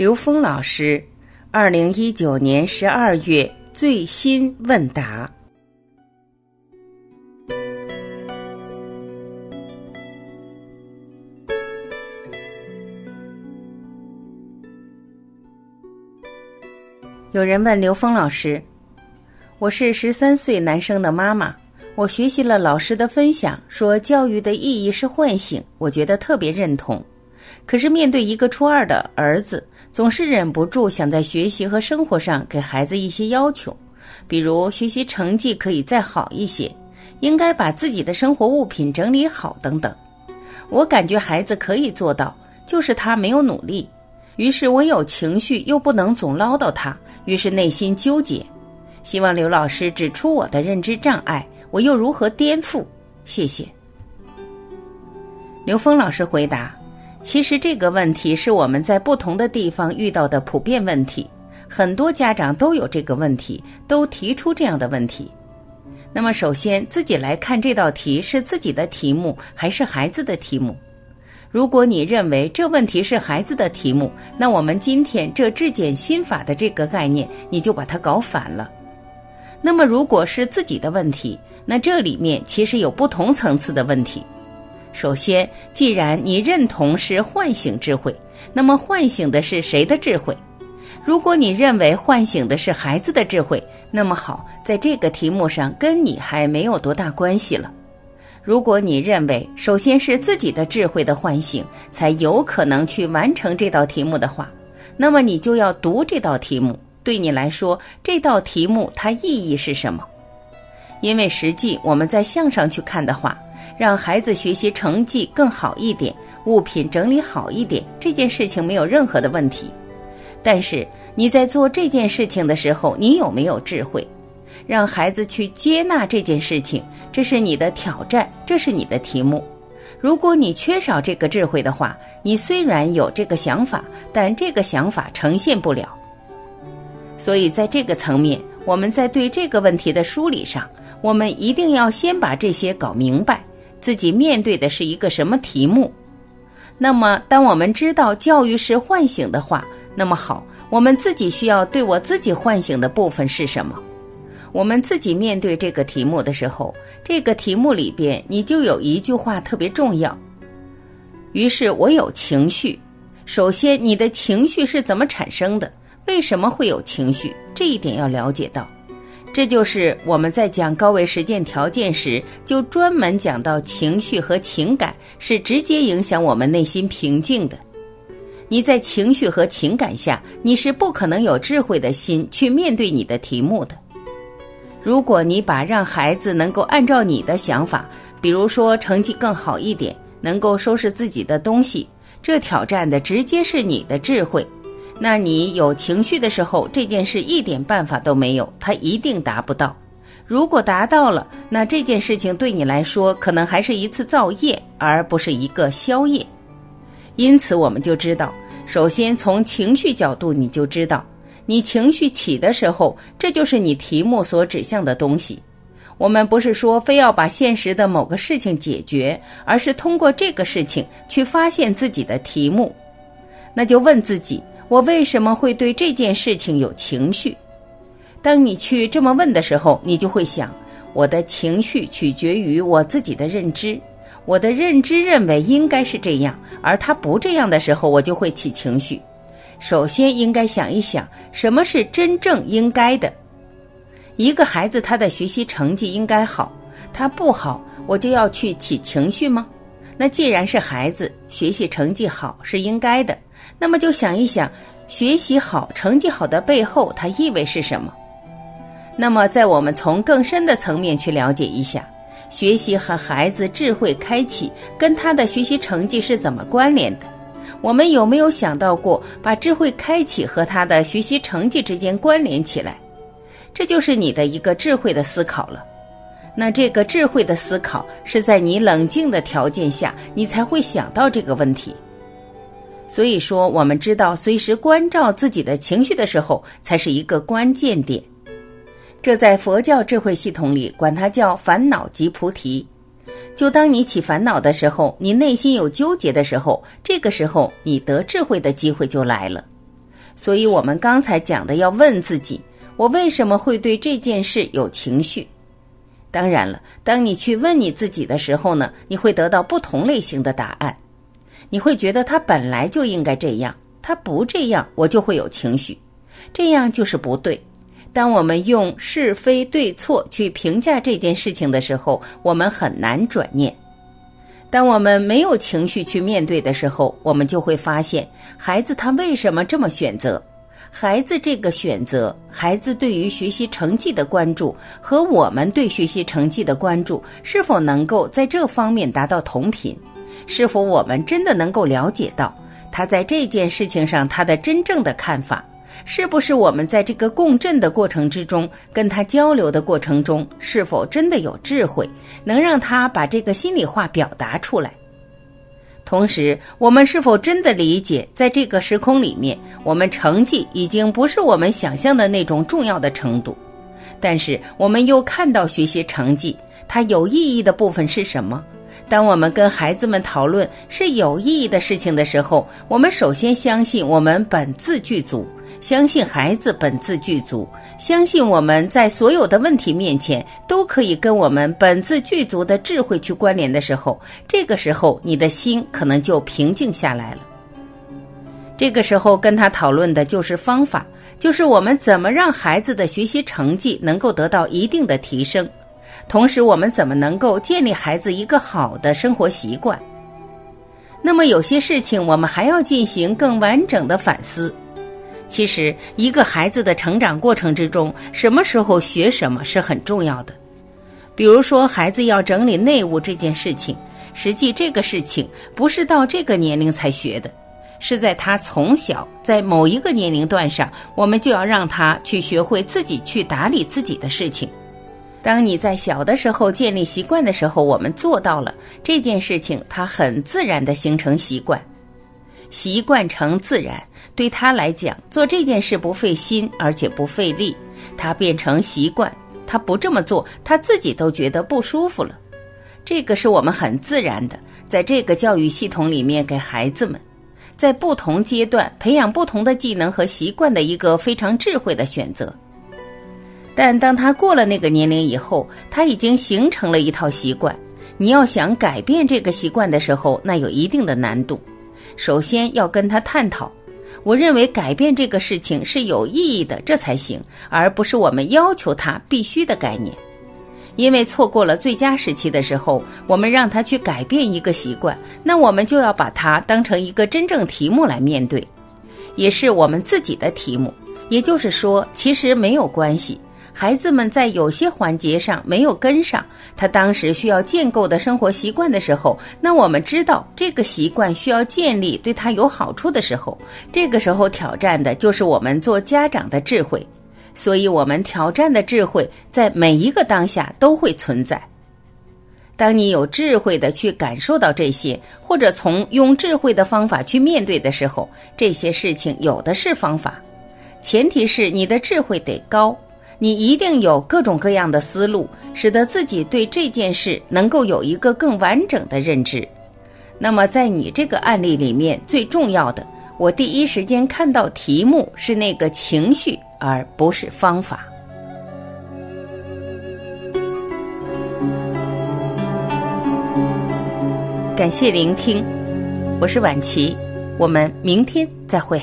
刘峰老师，二零一九年十二月最新问答。有人问刘峰老师：“我是十三岁男生的妈妈，我学习了老师的分享，说教育的意义是唤醒，我觉得特别认同。可是面对一个初二的儿子，总是忍不住想在学习和生活上给孩子一些要求，比如学习成绩可以再好一些，应该把自己的生活物品整理好等等。我感觉孩子可以做到，就是他没有努力。于是我有情绪，又不能总唠叨他。”于是内心纠结，希望刘老师指出我的认知障碍，我又如何颠覆？谢谢。刘峰老师回答：其实这个问题是我们在不同的地方遇到的普遍问题，很多家长都有这个问题，都提出这样的问题。那么首先自己来看这道题是自己的题目还是孩子的题目？如果你认为这问题是孩子的题目，那我们今天这质检心法的这个概念，你就把它搞反了。那么如果是自己的问题，那这里面其实有不同层次的问题。首先，既然你认同是唤醒智慧，那么唤醒的是谁的智慧？如果你认为唤醒的是孩子的智慧，那么好，在这个题目上跟你还没有多大关系了。如果你认为首先是自己的智慧的唤醒才有可能去完成这道题目的话，那么你就要读这道题目。对你来说，这道题目它意义是什么？因为实际我们在向上去看的话，让孩子学习成绩更好一点，物品整理好一点，这件事情没有任何的问题。但是你在做这件事情的时候，你有没有智慧？让孩子去接纳这件事情，这是你的挑战，这是你的题目。如果你缺少这个智慧的话，你虽然有这个想法，但这个想法呈现不了。所以，在这个层面，我们在对这个问题的梳理上，我们一定要先把这些搞明白，自己面对的是一个什么题目。那么，当我们知道教育是唤醒的话，那么好，我们自己需要对我自己唤醒的部分是什么？我们自己面对这个题目的时候，这个题目里边你就有一句话特别重要。于是我有情绪，首先你的情绪是怎么产生的？为什么会有情绪？这一点要了解到。这就是我们在讲高维实践条件时，就专门讲到情绪和情感是直接影响我们内心平静的。你在情绪和情感下，你是不可能有智慧的心去面对你的题目的。如果你把让孩子能够按照你的想法，比如说成绩更好一点，能够收拾自己的东西，这挑战的直接是你的智慧。那你有情绪的时候，这件事一点办法都没有，他一定达不到。如果达到了，那这件事情对你来说可能还是一次造业，而不是一个消业。因此，我们就知道，首先从情绪角度，你就知道。你情绪起的时候，这就是你题目所指向的东西。我们不是说非要把现实的某个事情解决，而是通过这个事情去发现自己的题目。那就问自己：我为什么会对这件事情有情绪？当你去这么问的时候，你就会想：我的情绪取决于我自己的认知，我的认知认为应该是这样，而他不这样的时候，我就会起情绪。首先应该想一想，什么是真正应该的？一个孩子他的学习成绩应该好，他不好，我就要去起情绪吗？那既然是孩子学习成绩好是应该的，那么就想一想，学习好、成绩好的背后，它意味是什么？那么，在我们从更深的层面去了解一下，学习和孩子智慧开启跟他的学习成绩是怎么关联的？我们有没有想到过把智慧开启和他的学习成绩之间关联起来？这就是你的一个智慧的思考了。那这个智慧的思考是在你冷静的条件下，你才会想到这个问题。所以说，我们知道随时关照自己的情绪的时候，才是一个关键点。这在佛教智慧系统里，管它叫烦恼即菩提。就当你起烦恼的时候，你内心有纠结的时候，这个时候你得智慧的机会就来了。所以我们刚才讲的要问自己：我为什么会对这件事有情绪？当然了，当你去问你自己的时候呢，你会得到不同类型的答案。你会觉得他本来就应该这样，他不这样，我就会有情绪，这样就是不对。当我们用是非对错去评价这件事情的时候，我们很难转念。当我们没有情绪去面对的时候，我们就会发现，孩子他为什么这么选择？孩子这个选择，孩子对于学习成绩的关注和我们对学习成绩的关注，是否能够在这方面达到同频？是否我们真的能够了解到他在这件事情上他的真正的看法？是不是我们在这个共振的过程之中，跟他交流的过程中，是否真的有智慧，能让他把这个心里话表达出来？同时，我们是否真的理解，在这个时空里面，我们成绩已经不是我们想象的那种重要的程度？但是，我们又看到学习成绩它有意义的部分是什么？当我们跟孩子们讨论是有意义的事情的时候，我们首先相信我们本自具足。相信孩子本自具足，相信我们在所有的问题面前都可以跟我们本自具足的智慧去关联的时候，这个时候你的心可能就平静下来了。这个时候跟他讨论的就是方法，就是我们怎么让孩子的学习成绩能够得到一定的提升，同时我们怎么能够建立孩子一个好的生活习惯。那么有些事情我们还要进行更完整的反思。其实，一个孩子的成长过程之中，什么时候学什么是很重要的。比如说，孩子要整理内务这件事情，实际这个事情不是到这个年龄才学的，是在他从小在某一个年龄段上，我们就要让他去学会自己去打理自己的事情。当你在小的时候建立习惯的时候，我们做到了这件事情，它很自然的形成习惯，习惯成自然。对他来讲，做这件事不费心，而且不费力，他变成习惯。他不这么做，他自己都觉得不舒服了。这个是我们很自然的，在这个教育系统里面，给孩子们在不同阶段培养不同的技能和习惯的一个非常智慧的选择。但当他过了那个年龄以后，他已经形成了一套习惯。你要想改变这个习惯的时候，那有一定的难度。首先要跟他探讨。我认为改变这个事情是有意义的，这才行，而不是我们要求他必须的概念。因为错过了最佳时期的时候，我们让他去改变一个习惯，那我们就要把它当成一个真正题目来面对，也是我们自己的题目。也就是说，其实没有关系。孩子们在有些环节上没有跟上他当时需要建构的生活习惯的时候，那我们知道这个习惯需要建立对他有好处的时候，这个时候挑战的就是我们做家长的智慧。所以，我们挑战的智慧在每一个当下都会存在。当你有智慧的去感受到这些，或者从用智慧的方法去面对的时候，这些事情有的是方法，前提是你的智慧得高。你一定有各种各样的思路，使得自己对这件事能够有一个更完整的认知。那么，在你这个案例里面，最重要的，我第一时间看到题目是那个情绪，而不是方法。感谢聆听，我是婉琪，我们明天再会。